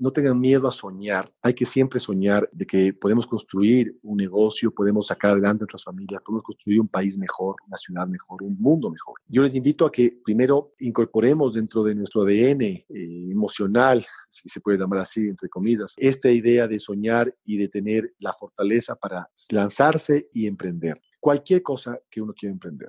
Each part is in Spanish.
no tengan miedo a soñar. Hay que siempre soñar de que podemos construir un negocio, podemos sacar adelante nuestras familias, podemos construir un país mejor, una ciudad mejor, un mundo mejor. Yo les invito a que primero incorporemos dentro de nuestro ADN eh, emocional, si se puede llamar así, entre comillas, esta idea de soñar y de tener la fortaleza para lanzarse y emprender. Cualquier cosa que uno quiera emprender.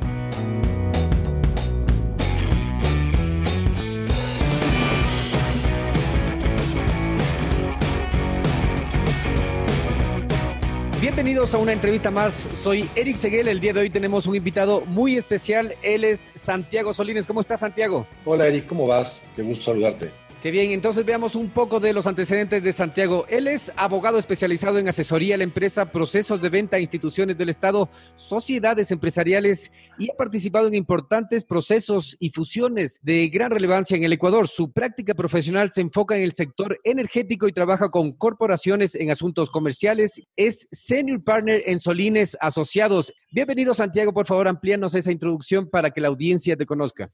Bienvenidos a una entrevista más. Soy Eric Seguel. El día de hoy tenemos un invitado muy especial. Él es Santiago Solines. ¿Cómo estás, Santiago? Hola, Eric. ¿Cómo vas? Qué gusto saludarte. Qué bien, entonces veamos un poco de los antecedentes de Santiago. Él es abogado especializado en asesoría a la empresa, procesos de venta a instituciones del Estado, sociedades empresariales y ha participado en importantes procesos y fusiones de gran relevancia en el Ecuador. Su práctica profesional se enfoca en el sector energético y trabaja con corporaciones en asuntos comerciales. Es senior partner en Solines Asociados. Bienvenido, Santiago. Por favor, amplíanos esa introducción para que la audiencia te conozca.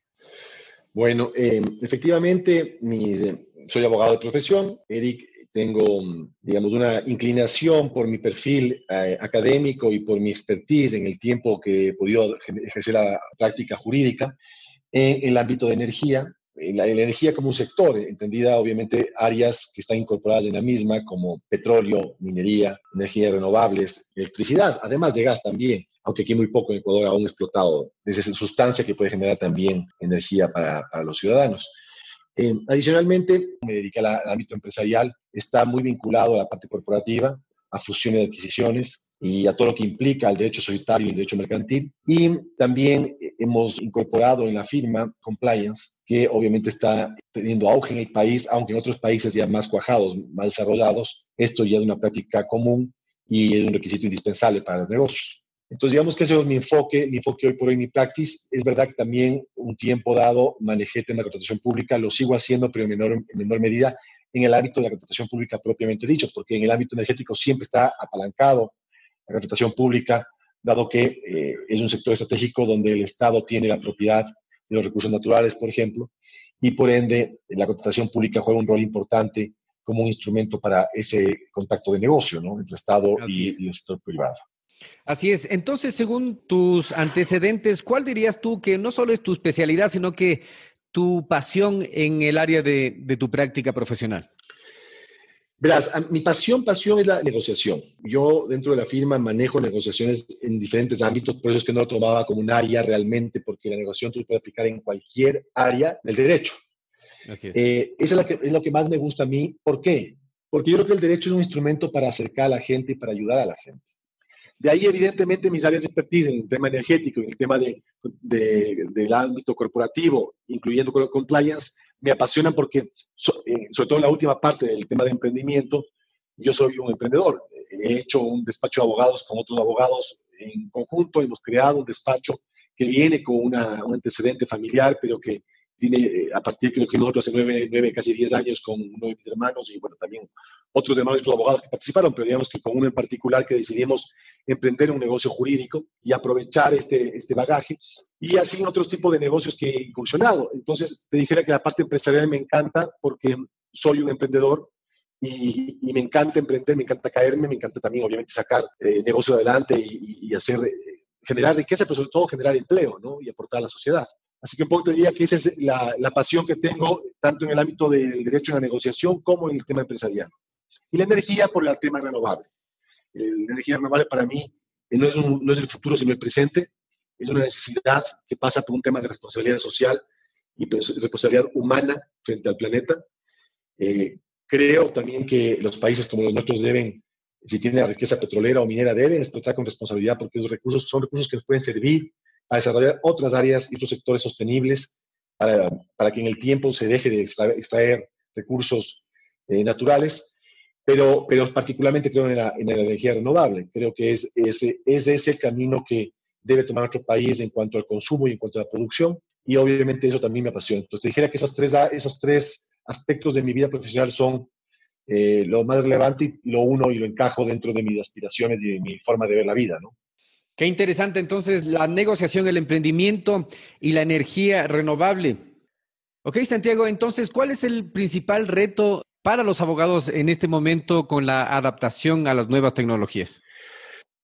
Bueno, eh, efectivamente, soy abogado de profesión. Eric, tengo, digamos, una inclinación por mi perfil eh, académico y por mi expertise en el tiempo que he podido ejercer la práctica jurídica en, el ámbito de energía, la, la, energía como un sector, entendida obviamente áreas que están incorporadas en la misma, como petróleo, minería, energías renovables, electricidad, además de gas también aunque aquí muy poco en Ecuador aún explotado, desde esa sustancia que puede generar también energía para, para los ciudadanos. Eh, adicionalmente, me dediqué al, ámbito empresarial, está muy vinculado a la parte corporativa, a fusiones de adquisiciones y a todo lo que implica el derecho societario y el derecho mercantil. Y también hemos incorporado en la firma compliance, que obviamente está teniendo auge en el país, aunque en otros países ya más cuajados, más desarrollados, esto ya es una práctica común y es un requisito indispensable para los negocios. Entonces, digamos que ese es mi enfoque, mi enfoque hoy por hoy, mi practice. Es verdad que también un tiempo dado manejé tema de contratación pública, lo sigo haciendo, pero en menor, en menor medida en el ámbito de la contratación pública propiamente dicho, porque en el ámbito energético siempre está apalancado la contratación pública, dado que eh, es un sector estratégico donde el Estado tiene la propiedad de los recursos naturales, por ejemplo, y por ende la contratación pública juega un rol importante como un instrumento para ese contacto de negocio ¿no? entre Estado y, y el sector privado. Así es. Entonces, según tus antecedentes, ¿cuál dirías tú que no solo es tu especialidad, sino que tu pasión en el área de, tu práctica profesional? Verás, mi pasión, pasión es la negociación. Yo dentro de la firma manejo negociaciones en diferentes ámbitos, por eso es que no lo tomaba como un área realmente, porque la negociación tú puede aplicar en cualquier área del derecho. Así es. Eh, eso es, es lo que más me gusta a mí. ¿Por qué? Porque yo creo que el derecho es un instrumento para acercar a la gente y para ayudar a la gente. De ahí, evidentemente, mis áreas de expertise en el tema energético, en el tema de, del ámbito corporativo, incluyendo compliance, me apasionan porque, eh, sobre todo en la última parte del tema de emprendimiento, yo soy un emprendedor. He hecho un despacho de abogados con otros abogados en conjunto, hemos creado un despacho que viene con una, un antecedente familiar, pero que tiene eh, a partir, creo que nosotros hace nueve, nueve, casi diez años con uno de mis hermanos y bueno, también otros demás nuestros abogados que participaron, pero digamos que con uno en particular que decidimos emprender un negocio jurídico y aprovechar este, este bagaje y así en otros tipos de negocios que he incursionado. Entonces, te dijera que la parte empresarial me encanta porque soy un emprendedor y, y me encanta emprender, me encanta caerme, me encanta también obviamente sacar eh, negocio adelante y, y hacer, eh, generar riqueza, pero sobre todo generar empleo ¿no? y aportar a la sociedad. Así que un poco te diría que esa es la, la pasión que tengo, tanto en el ámbito del derecho a la negociación como en el tema empresarial. Y la energía por el tema renovable. La energía renovable para mí no es, un, no es el futuro, sino el presente. Es una necesidad que pasa por un tema de responsabilidad social y pues, responsabilidad humana frente al planeta. Eh, creo también que los países como los nuestros deben, si tienen la riqueza petrolera o minera, deben explotar con responsabilidad porque los recursos son recursos que nos pueden servir a desarrollar otras áreas y otros sectores sostenibles para, para que en el tiempo se deje de extraer, recursos eh, naturales, pero, pero particularmente creo en la, en la energía renovable. Creo que es, es, es ese el camino que debe tomar nuestro país en cuanto al consumo y en cuanto a la producción, y obviamente eso también me apasiona. Entonces, te dijera que esos tres, esos tres aspectos de mi vida profesional son eh, lo más relevante y lo uno y lo encajo dentro de mis aspiraciones y de mi forma de ver la vida, ¿no? Qué interesante entonces la negociación, el emprendimiento y la energía renovable. Ok, Santiago, entonces, ¿cuál es el principal reto para los abogados en este momento con la adaptación a las nuevas tecnologías?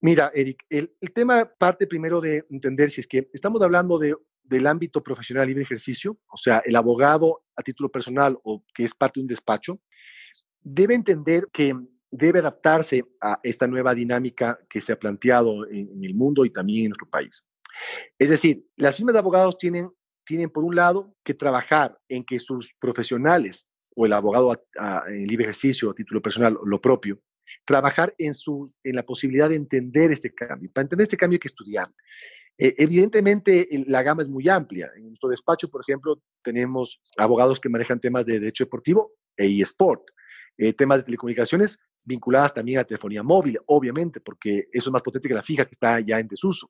Mira, Eric, el, tema parte primero de entender si es que estamos hablando de, del ámbito profesional libre ejercicio, o sea, el abogado a título personal o que es parte de un despacho, debe entender que debe adaptarse a esta nueva dinámica que se ha planteado en, el mundo y también en nuestro país. Es decir, las firmas de abogados tienen, tienen por un lado que trabajar en que sus profesionales o el abogado en libre ejercicio a título personal, lo propio, trabajar en, en la posibilidad de entender este cambio. Para entender este cambio hay que estudiar. Eh, evidentemente, la gama es muy amplia. En nuestro despacho, por ejemplo, tenemos abogados que manejan temas de derecho deportivo e eSport, eh, temas de telecomunicaciones, vinculadas también a telefonía móvil, obviamente, porque eso es más potente que la fija que está ya en desuso.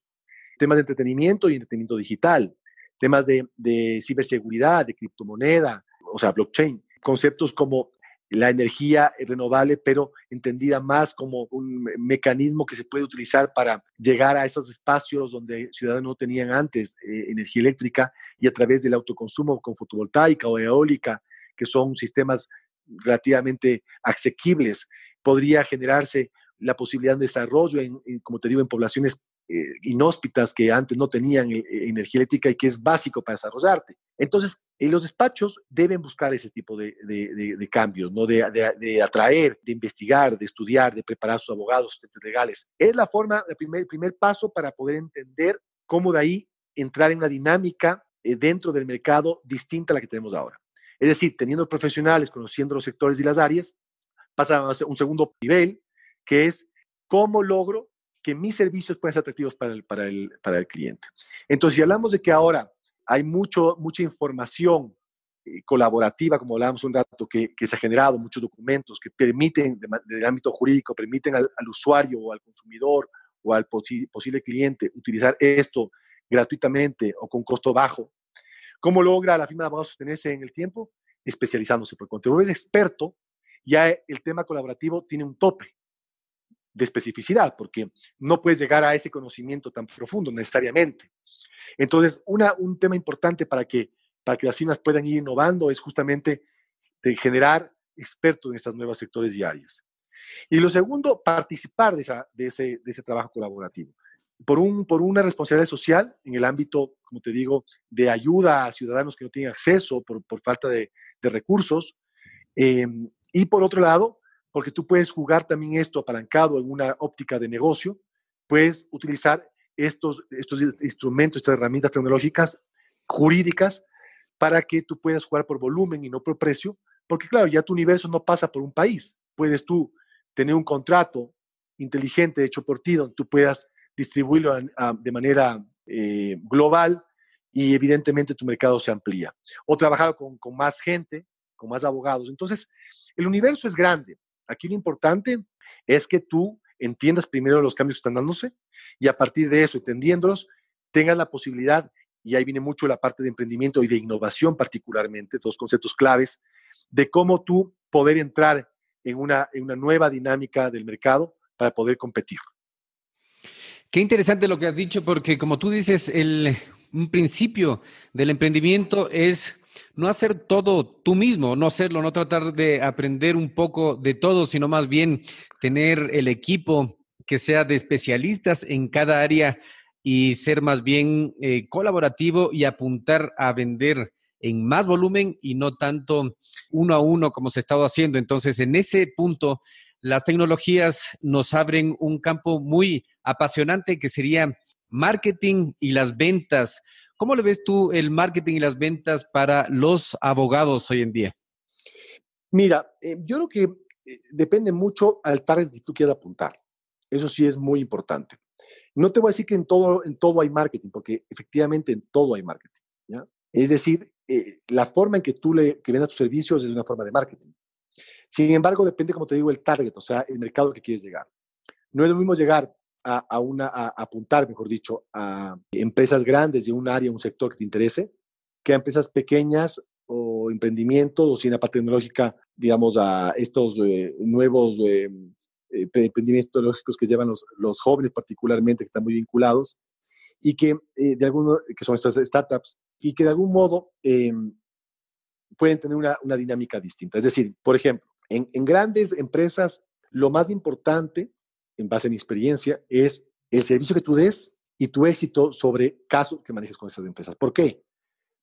Temas de entretenimiento y entretenimiento digital, temas de, de ciberseguridad, de criptomoneda, o sea, blockchain, conceptos como la energía renovable, pero entendida más como un mecanismo que se puede utilizar para llegar a esos espacios donde ciudadanos no tenían antes eh, energía eléctrica y a través del autoconsumo con fotovoltaica o eólica, que son sistemas relativamente asequibles podría generarse la posibilidad de desarrollo, en, como te digo, en poblaciones eh, inhóspitas que antes no tenían eh, energía eléctrica y que es básico para desarrollarte. Entonces, en los despachos deben buscar ese tipo de, cambios, ¿no? De, atraer, de investigar, de estudiar, de preparar a sus abogados, legales. Es la forma, el primer, primer paso para poder entender cómo de ahí entrar en una dinámica eh, dentro del mercado distinta a la que tenemos ahora. Es decir, teniendo profesionales, conociendo los sectores y las áreas, pasa a un segundo nivel, que es cómo logro que mis servicios puedan ser atractivos para el, para el, para el cliente. Entonces, si hablamos de que ahora hay mucho, mucha información eh, colaborativa, como hablábamos un rato, que, que, se ha generado, muchos documentos que permiten, del ámbito jurídico, permiten al, usuario o al consumidor o al posible cliente utilizar esto gratuitamente o con costo bajo. ¿Cómo logra la firma de abogados sostenerse en el tiempo? Especializándose, porque cuando eres experto, ya el tema colaborativo tiene un tope de especificidad, porque no puedes llegar a ese conocimiento tan profundo necesariamente. Entonces, una, un tema importante para que, para que las firmas puedan ir innovando es justamente generar expertos en estas nuevas sectores y áreas. Y lo segundo, participar de, esa, de, ese, de ese trabajo colaborativo. Por, un, por una responsabilidad social en el ámbito, como te digo, de ayuda a ciudadanos que no tienen acceso por, por falta de, de recursos, eh, y por otro lado, porque tú puedes jugar también esto apalancado en una óptica de negocio, puedes utilizar estos, estos instrumentos, estas herramientas tecnológicas jurídicas para que tú puedas jugar por volumen y no por precio, porque claro, ya tu universo no pasa por un país. Puedes tú tener un contrato inteligente hecho por ti, donde tú puedas distribuirlo de manera eh, global y evidentemente tu mercado se amplía. O trabajar con, con más gente, con más abogados. Entonces, el universo es grande. Aquí lo importante es que tú entiendas primero los cambios que están dándose y a partir de eso, entendiéndolos, tengas la posibilidad, y ahí viene mucho la parte de emprendimiento y de innovación particularmente, dos conceptos claves, de cómo tú poder entrar en una, en una nueva dinámica del mercado para poder competir. Qué interesante lo que has dicho, porque como tú dices, el, un principio del emprendimiento es no hacer todo tú mismo, no hacerlo, no tratar de aprender un poco de todo, sino más bien tener el equipo que sea de especialistas en cada área y ser más bien eh, colaborativo y apuntar a vender en más volumen y no tanto uno a uno como se ha estado haciendo. Entonces, en ese punto, las tecnologías nos abren un campo muy apasionante que sería marketing y las ventas. ¿Cómo le ves tú el marketing y las ventas para los abogados hoy en día? Mira, eh, yo creo que eh, depende mucho al target que tú quieras apuntar. Eso sí es muy importante. No te voy a decir que en todo, en todo hay marketing, porque efectivamente en todo hay marketing. Es decir, eh, la forma en que tú le que vendas tus servicios es una forma de marketing. Sin embargo, depende, como te digo, el target, o sea, el mercado al que quieres llegar. No es lo mismo llegar a, apuntar, mejor dicho, a empresas grandes de un área, un sector que te interese, que a empresas pequeñas o emprendimientos o si en parte tecnológica, digamos, a estos eh, nuevos eh, emprendimientos tecnológicos que llevan los, jóvenes particularmente, que están muy vinculados y que de algunos, que son estas startups, y que de algún modo pueden tener una, una, dinámica distinta. Es decir, por ejemplo, en, en, grandes empresas, lo más importante, en base a mi experiencia, es el servicio que tú des y tu éxito sobre casos que manejes con esas empresas. ¿Por qué?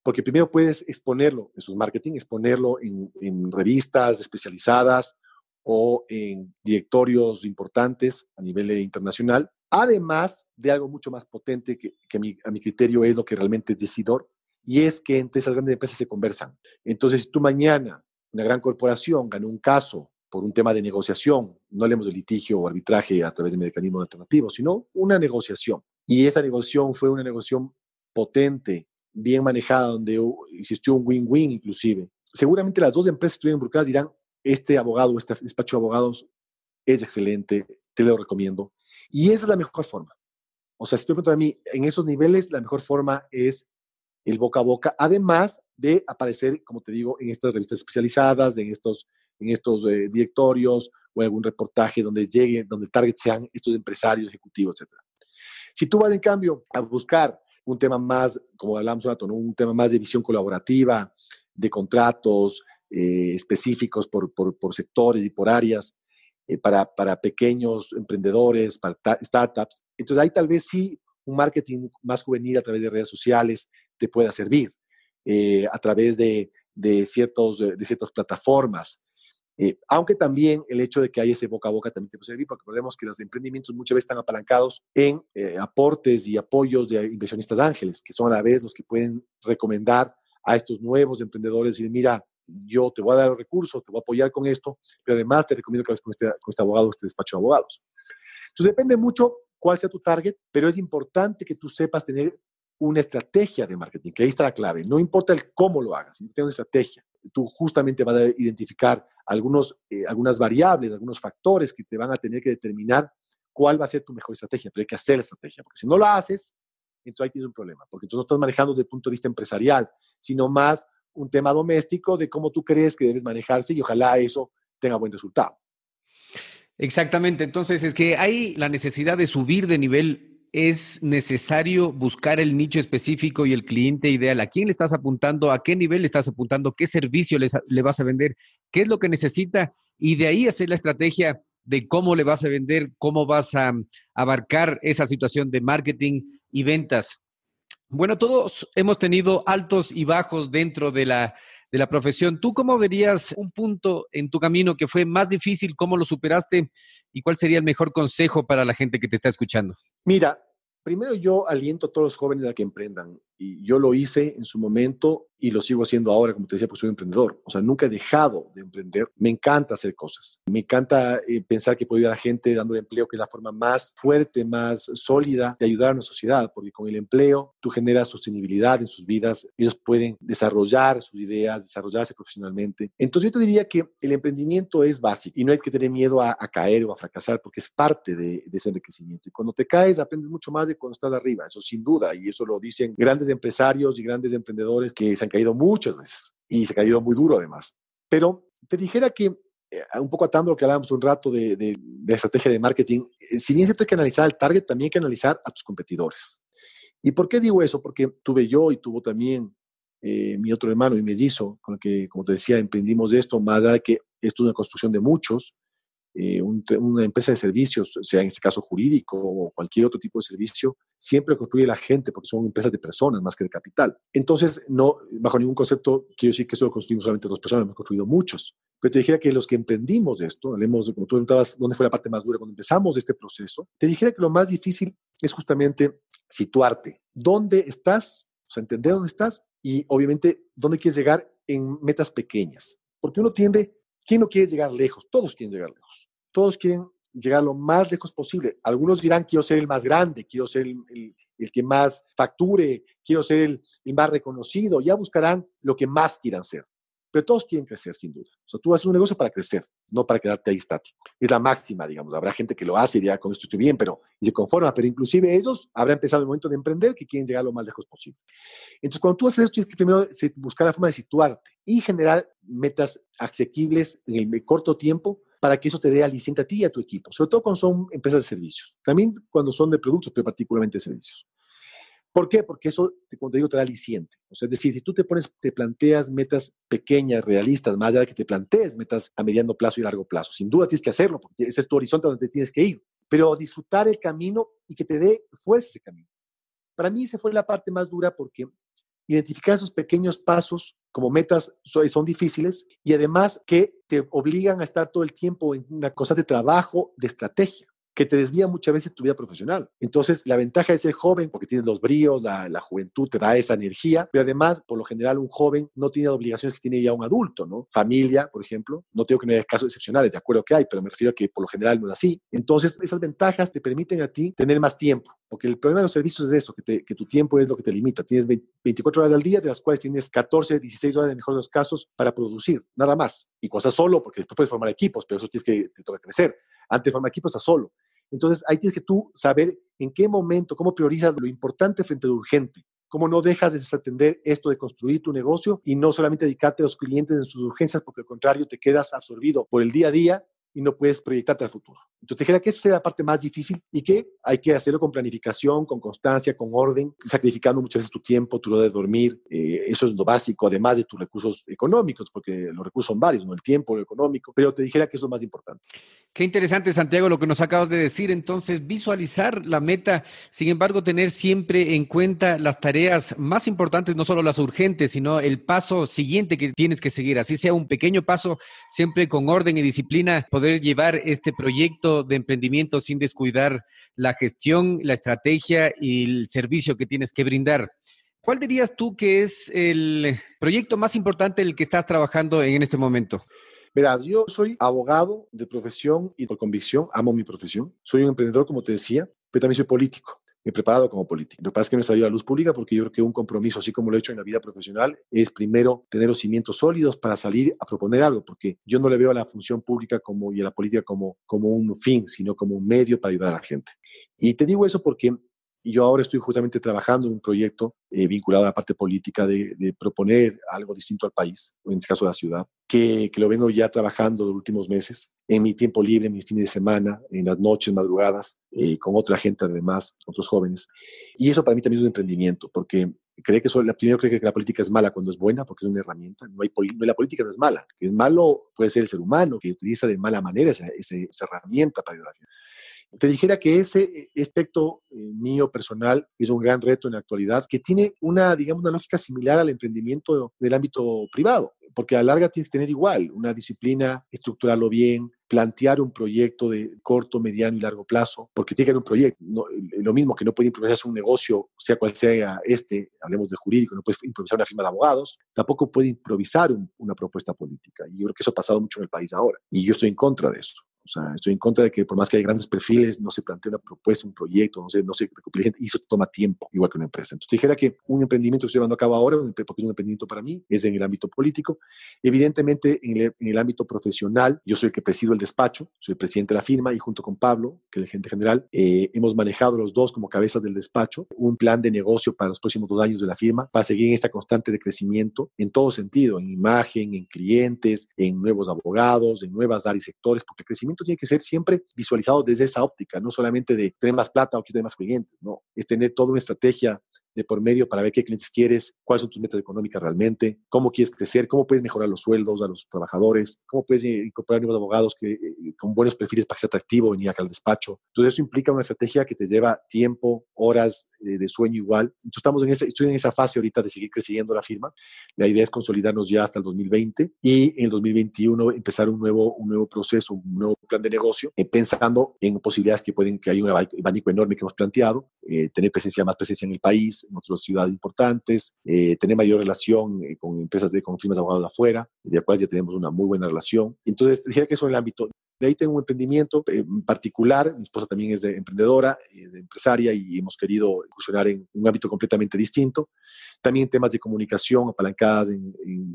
Porque primero puedes exponerlo en sus marketing, exponerlo en, revistas especializadas o en directorios importantes a nivel internacional, además de algo mucho más potente que, que a, mi, a, mi, criterio es lo que realmente es decidor, y es que entre esas grandes empresas se conversan. Entonces, si tú mañana, una gran corporación, ganó un caso por un tema de negociación, no hablemos de litigio o arbitraje a través de mecanismos alternativos, sino una negociación. Y esa negociación fue una negociación potente, bien manejada, donde existió un win-win inclusive. Seguramente las dos empresas que estuvieron involucradas dirán, este abogado, este despacho de abogados es excelente, te lo recomiendo. Y esa es la mejor forma. O sea, si preguntas a mí, en esos niveles, la mejor forma es el boca a boca, además de aparecer, como te digo, en estas revistas especializadas, en estos, en estos eh, directorios o algún reportaje donde llegue, donde target sean estos empresarios, ejecutivos, etc. Si tú vas, en cambio, a buscar un tema más, como hablamos un rato, un tema más de visión colaborativa, de contratos eh, específicos por, por, por, sectores y por áreas, eh, para, para pequeños emprendedores, para startups, entonces ahí tal vez sí un marketing más juvenil a través de redes sociales, te pueda servir eh, a través de, de, ciertos, de ciertas plataformas. Eh, aunque también el hecho de que haya ese boca a boca también te puede servir, porque recordemos que los emprendimientos muchas veces están apalancados en eh, aportes y apoyos de inversionistas de ángeles, que son a la vez los que pueden recomendar a estos nuevos emprendedores y decir, mira, yo te voy a dar los recursos, te voy a apoyar con esto, pero además te recomiendo que hables con este, con este abogado, este despacho de abogados. Entonces depende mucho cuál sea tu target, pero es importante que tú sepas tener una estrategia de marketing, que ahí está la clave. No importa el cómo lo hagas, tienes una estrategia. Tú justamente vas a identificar algunos, eh, algunas variables, algunos factores que te van a tener que determinar cuál va a ser tu mejor estrategia, pero hay que hacer estrategia, porque si no la haces, entonces ahí tienes un problema, porque entonces no estás manejando desde el punto de vista empresarial, sino más un tema doméstico de cómo tú crees que debes manejarse y ojalá eso tenga buen resultado. Exactamente, entonces es que hay la necesidad de subir de nivel es necesario buscar el nicho específico y el cliente ideal. ¿A quién le estás apuntando? ¿A qué nivel le estás apuntando? ¿Qué servicio le vas a vender? ¿Qué es lo que necesita? Y de ahí hacer la estrategia de cómo le vas a vender, cómo vas a abarcar esa situación de marketing y ventas. Bueno, todos hemos tenido altos y bajos dentro de la, de la profesión. ¿Tú cómo verías un punto en tu camino que fue más difícil? ¿Cómo lo superaste? ¿Y cuál sería el mejor consejo para la gente que te está escuchando? Mira, primero yo aliento a todos los jóvenes a que emprendan. Y yo lo hice en su momento y lo sigo haciendo ahora, como te decía, porque soy un emprendedor. O sea, nunca he dejado de emprender. Me encanta hacer cosas. Me encanta eh, pensar que puedo ayudar a la gente dándole empleo, que es la forma más fuerte, más sólida de ayudar a una sociedad, porque con el empleo tú generas sostenibilidad en sus vidas. Ellos pueden desarrollar sus ideas, desarrollarse profesionalmente. Entonces yo te diría que el emprendimiento es básico y no hay que tener miedo a, caer o a fracasar porque es parte de, de ese enriquecimiento. Y cuando te caes, aprendes mucho más de cuando estás arriba, eso sin duda. Y eso lo dicen grandes empresarios y grandes emprendedores que se han caído muchas veces y se ha caído muy duro además. Pero te dijera que, eh, un poco atando lo que hablábamos un rato de, estrategia de marketing, eh, si bien cierto hay que analizar el target, también hay que analizar a tus competidores. ¿Y por qué digo eso? Porque tuve yo y tuvo también eh, mi otro hermano y mellizo, con el que, como te decía, emprendimos esto, más de que esto es una construcción de muchos, eh, una empresa de servicios, sea en este caso jurídico o cualquier otro tipo de servicio, siempre construye la gente porque son empresas de personas más que de capital. Entonces, no, bajo ningún concepto quiero decir que eso lo construimos solamente dos personas, hemos construido muchos. Pero te dijera que los que emprendimos esto, hablemos como tú preguntabas, ¿dónde fue la parte más dura cuando empezamos este proceso? Te dijera que lo más difícil es justamente situarte. ¿Dónde estás? O sea, entender dónde estás y obviamente dónde quieres llegar en metas pequeñas. Porque uno tiende, ¿quién no quiere llegar lejos? Todos quieren llegar lejos. Todos quieren llegar lo más lejos posible. Algunos dirán, quiero ser el más grande, quiero ser el, que más facture, quiero ser el, más reconocido. Ya buscarán lo que más quieran ser. Pero todos quieren crecer, sin duda. O sea, tú haces un negocio para crecer, no para quedarte ahí estático. Es la máxima, digamos. Habrá gente que lo hace y dirá, con esto estoy bien, pero y se conforma. Pero inclusive ellos habrán empezado el momento de emprender que quieren llegar lo más lejos posible. Entonces, cuando tú haces esto, tienes que primero buscar la forma de situarte y generar metas asequibles en el corto tiempo para que eso te dé aliciente a ti y a tu equipo, sobre todo cuando son empresas de servicios, también cuando son de productos, pero particularmente de servicios. ¿Por qué? Porque eso, como te digo, te da aliciente. O sea, es decir, si tú te pones, te planteas metas pequeñas, realistas, más allá de que te plantees metas a mediano plazo y largo plazo, sin duda tienes que hacerlo, porque ese es tu horizonte donde tienes que ir, pero disfrutar el camino y que te dé fuerza ese camino. Para mí esa fue la parte más dura porque identificar esos pequeños pasos como metas son difíciles y además que te obligan a estar todo el tiempo en una cosa de trabajo, de estrategia que te desvía muchas veces tu vida profesional. Entonces, la ventaja de ser joven, porque tienes los bríos, la, juventud te da esa energía, pero además, por lo general, un joven no tiene obligaciones que tiene ya un adulto, ¿no? Familia, por ejemplo. No tengo que no haya casos excepcionales, de acuerdo que hay, pero me refiero a que por lo general no es así. Entonces, esas ventajas te permiten a ti tener más tiempo, porque el problema de los servicios es eso, que, que tu tiempo es lo que te limita. Tienes 24 horas al día, de las cuales tienes 14, 16 horas en el mejor de los casos para producir, nada más. Y cuando estás solo, porque después puedes formar equipos, pero eso tienes que, te toca crecer. Antes de formar equipos, estás solo. Entonces, ahí tienes que tú saber en qué momento, cómo priorizas lo importante frente a lo urgente. Cómo no dejas de desatender esto de construir tu negocio y no solamente dedicarte a los clientes en sus urgencias, porque al contrario te quedas absorbido por el día a día y no puedes proyectarte al futuro. Entonces, dijera que esa es la parte más difícil y que hay que hacerlo con planificación, con constancia, con orden, sacrificando muchas veces tu tiempo, tu hora de dormir. Eh, eso es lo básico, además de tus recursos económicos, porque los recursos son varios, ¿no? el tiempo, lo económico, pero te dijera que eso es lo más importante. Qué interesante, Santiago, lo que nos acabas de decir. Entonces, visualizar la meta, sin embargo, tener siempre en cuenta las tareas más importantes, no solo las urgentes, sino el paso siguiente que tienes que seguir. Así sea un pequeño paso, siempre con orden y disciplina, poder llevar este proyecto de emprendimiento sin descuidar la gestión, la estrategia y el servicio que tienes que brindar. ¿Cuál dirías tú que es el proyecto más importante el que estás trabajando en este momento? Verás, yo soy abogado de profesión y por convicción, amo mi profesión. Soy un emprendedor, como te decía, pero también soy político he preparado como político. Lo que pasa es que me salió a la luz pública porque yo creo que un compromiso, así como lo he hecho en la vida profesional, es primero tener los cimientos sólidos para salir a proponer algo, porque yo no le veo a la función pública como, y a la política como, como un fin, sino como un medio para ayudar a la gente. Y te digo eso porque yo ahora estoy justamente trabajando en un proyecto eh, vinculado a la parte política de, de, proponer algo distinto al país, en este caso a la ciudad, que, que, lo vengo ya trabajando los últimos meses, en mi tiempo libre, en mis fines de semana, en las noches, madrugadas, eh, con otra gente además, otros jóvenes. Y eso para mí también es un emprendimiento, porque cree que la, primero cree que la política es mala cuando es buena, porque es una herramienta. No hay, no, la política no es mala. Que es malo puede ser el ser humano, que utiliza de mala manera esa, esa, esa herramienta para ayudar. Te dijera que ese eh, aspecto eh, mío personal es un gran reto en la actualidad, que tiene una, digamos, una lógica similar al emprendimiento del ámbito privado, porque a la larga tienes que tener igual una disciplina, estructurarlo bien, plantear un proyecto de corto, mediano y largo plazo, porque tiene que haber un proyecto. Eh, lo mismo que no puede improvisarse un negocio, sea cual sea este, hablemos de jurídico, no puede improvisar una firma de abogados, tampoco puede improvisar una propuesta política. Y yo creo que eso ha pasado mucho en el país ahora. Y yo estoy en contra de eso. Sea, estoy en contra de que por más que hay grandes perfiles, no se plantee una propuesta, un proyecto, no se, no se recopile gente, y eso toma tiempo, igual que una empresa. Entonces, dijera que un emprendimiento que estoy llevando a cabo ahora, porque es un emprendimiento para mí, es en el ámbito político. Evidentemente, en el, en el ámbito profesional, yo soy el que presido el despacho, soy el presidente de la firma, y junto con Pablo, que es el gerente general, eh, hemos manejado los dos como cabezas del despacho un plan de negocio para los próximos dos años de la firma, para seguir en esta constante de crecimiento en todo sentido, en imagen, en clientes, en nuevos abogados, en nuevas áreas y sectores, porque el crecimiento tiene que ser siempre visualizado desde esa óptica, no solamente de tener más plata o tener más clientes, no, es tener toda una estrategia por medio para ver qué clientes quieres, cuáles son tus metas económicas realmente, cómo quieres crecer, cómo puedes mejorar los sueldos a los trabajadores, cómo puedes incorporar nuevos abogados que, eh, con buenos perfiles para que sea atractivo venir acá al despacho. Todo eso implica una estrategia que te lleva tiempo, horas eh, de sueño igual. Entonces estamos en esa, estoy en esa fase ahorita de seguir creciendo la firma. La idea es consolidarnos ya hasta el 2020 y en el 2021 empezar un nuevo, un nuevo proceso, un nuevo plan de negocio, eh, pensando en posibilidades que pueden, que hay un abanico enorme que hemos planteado, tener presencia, más presencia en el país, en otras ciudades importantes, tener mayor relación con empresas de, con firmas de abogados de afuera, de las cuales ya tenemos una muy buena relación. Entonces, dijera que eso en el ámbito de ahí tengo un emprendimiento eh, en particular, mi esposa también es de emprendedora, es empresaria y hemos querido incursionar en un ámbito completamente distinto. También temas de comunicación apalancadas en,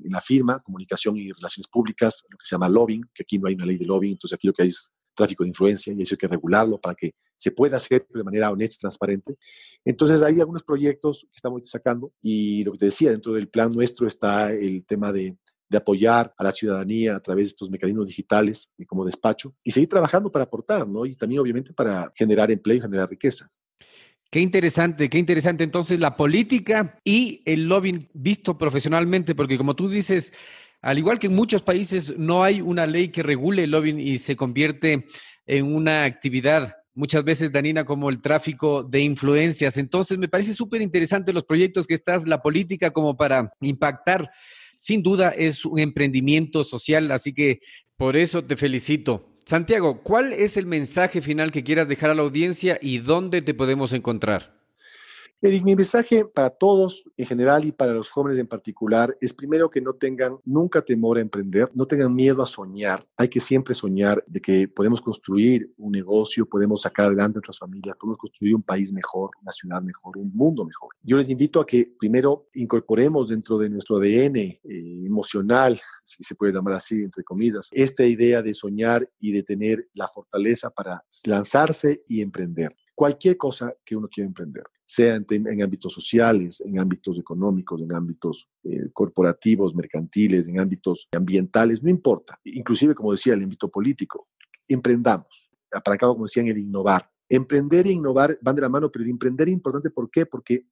la firma, comunicación y relaciones públicas, lo que se llama lobbying, que aquí no hay una ley de lobbying, entonces aquí lo que hay es tráfico de influencia y eso hay que regularlo para que se pueda hacer de manera honesta y transparente. Entonces hay algunos proyectos que estamos sacando y lo que te decía, dentro del plan nuestro está el tema de de apoyar a la ciudadanía a través de estos mecanismos digitales y como despacho y seguir trabajando para aportar, ¿no? Y también obviamente para generar empleo y generar riqueza. Qué interesante, qué interesante. Entonces, la política y el lobbying visto profesionalmente, porque como tú dices, al igual que en muchos países, no hay una ley que regule el lobbying y se convierte en una actividad muchas veces, Danina, como el tráfico de influencias. Entonces, me parece súper interesante los proyectos que estás, la política como para impactar sin duda es un emprendimiento social, así que por eso te felicito. Santiago, ¿cuál es el mensaje final que quieras dejar a la audiencia y dónde te podemos encontrar? Eric, mi mensaje para todos en general y para los jóvenes en particular es primero que no tengan nunca temor a emprender, no tengan miedo a soñar. Hay que siempre soñar de que podemos construir un negocio, podemos sacar adelante nuestras familias, podemos construir un país mejor, una ciudad mejor, un mundo mejor. Yo les invito a que primero incorporemos dentro de nuestro ADN eh, emocional, si se puede llamar así, entre comillas, esta idea de soñar y de tener la fortaleza para lanzarse y emprender cualquier cosa que uno quiera emprender, sea en, ámbitos sociales, en ámbitos económicos, en ámbitos eh, corporativos, mercantiles, en ámbitos ambientales, no importa. Inclusive, como decía, el ámbito político. Emprendamos. Apalancado, como decían, el innovar. Emprender e innovar van de la mano, pero el emprender es importante, ¿por qué? Porque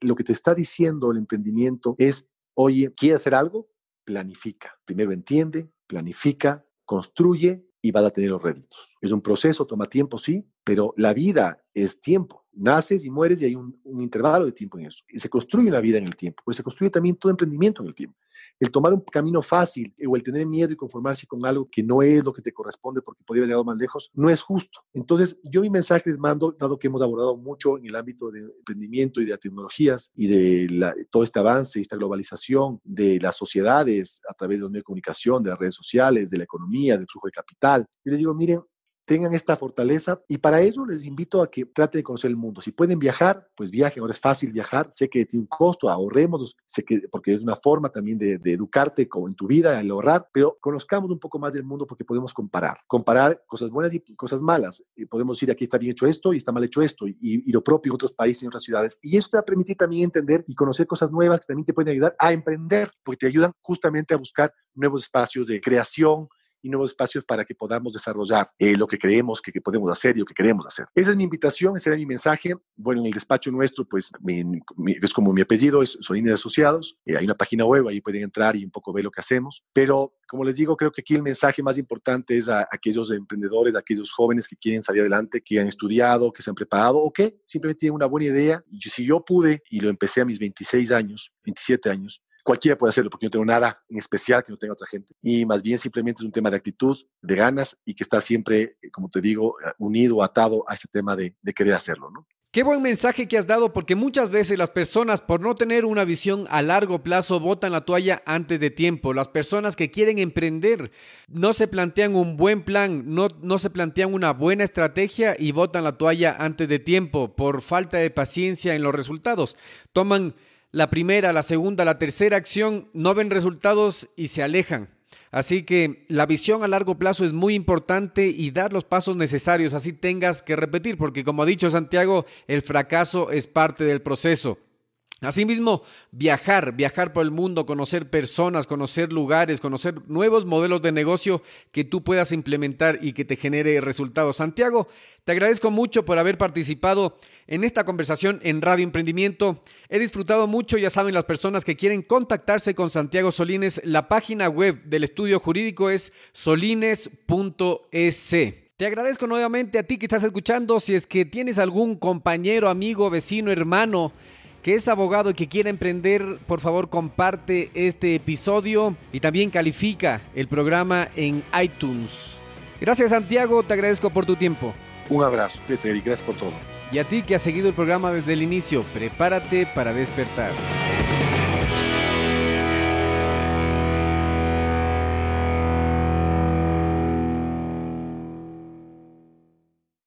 lo que te está diciendo el emprendimiento es, oye, ¿quieres hacer algo? Planifica. Primero entiende, planifica, construye y vas a tener los réditos. Es un proceso, toma tiempo, sí, pero la vida es tiempo. Naces y mueres y hay un, intervalo de tiempo en eso. Y se construye una vida en el tiempo, pues se construye también todo emprendimiento en el tiempo. El tomar un camino fácil o el tener miedo y conformarse con algo que no es lo que te corresponde porque podría haber llegado más lejos, no es justo. Entonces, yo mi mensaje les mando, dado que hemos abordado mucho en el ámbito de emprendimiento y de tecnologías y de todo este avance, esta globalización de las sociedades a través de los medios de comunicación, de las redes sociales, de la economía, del flujo de capital. Yo les digo, miren, tengan esta fortaleza y para ello les invito a que traten de conocer el mundo. Si pueden viajar, pues viajen. Ahora es fácil viajar. Sé que tiene un costo, ahorremos, sé que, porque es una forma también de, educarte como en tu vida, el ahorrar, pero conozcamos un poco más del mundo porque podemos comparar. Comparar cosas buenas y cosas malas. Y podemos decir aquí está bien hecho esto y está mal hecho esto y, y lo propio en otros países, en otras ciudades. Y eso te va a permitir también entender y conocer cosas nuevas que también te pueden ayudar a emprender, porque te ayudan justamente a buscar nuevos espacios de creación, y nuevos espacios para que podamos desarrollar eh, lo que creemos que, podemos hacer y lo que queremos hacer. Esa es mi invitación, ese era mi mensaje. Bueno, en el despacho nuestro, pues es como mi apellido, es Solines Asociados. Eh, hay una página web, ahí pueden entrar y un poco ver lo que hacemos. Pero, como les digo, creo que aquí el mensaje más importante es a, aquellos emprendedores, a aquellos jóvenes que quieren salir adelante, que han estudiado, que se han preparado o que simplemente tienen una buena idea. Y si yo pude, y lo empecé a mis 26 años, 27 años, cualquiera puede hacerlo porque no tengo nada en especial que no tenga otra gente. Y más bien simplemente es un tema de actitud, de ganas y que está siempre, eh, como te digo, eh, unido, atado a ese tema de, de querer hacerlo, ¿no? Qué buen mensaje que has dado porque muchas veces las personas por no tener una visión a largo plazo botan la toalla antes de tiempo. Las personas que quieren emprender no se plantean un buen plan, no, no se plantean una buena estrategia y botan la toalla antes de tiempo por falta de paciencia en los resultados. Toman la primera, la segunda, la tercera acción no ven resultados y se alejan. Así que la visión a largo plazo es muy importante y dar los pasos necesarios, así tengas que repetir, porque como ha dicho Santiago, el fracaso es parte del proceso. Asimismo, viajar, viajar por el mundo, conocer personas, conocer lugares, conocer nuevos modelos de negocio que tú puedas implementar y que te genere resultados. Santiago, te agradezco mucho por haber participado en esta conversación en Radio Emprendimiento. He disfrutado mucho, ya saben las personas que quieren contactarse con Santiago Solines, la página web del estudio jurídico es solines.es. Te agradezco nuevamente a ti que estás escuchando. Si es que tienes algún compañero, amigo, vecino, hermano, que es abogado y que quiere emprender, por favor comparte este episodio y también califica el programa en iTunes. Gracias Santiago, te agradezco por tu tiempo. Un abrazo, Peter, y gracias por todo. Y a ti que has seguido el programa desde el inicio, prepárate para despertar.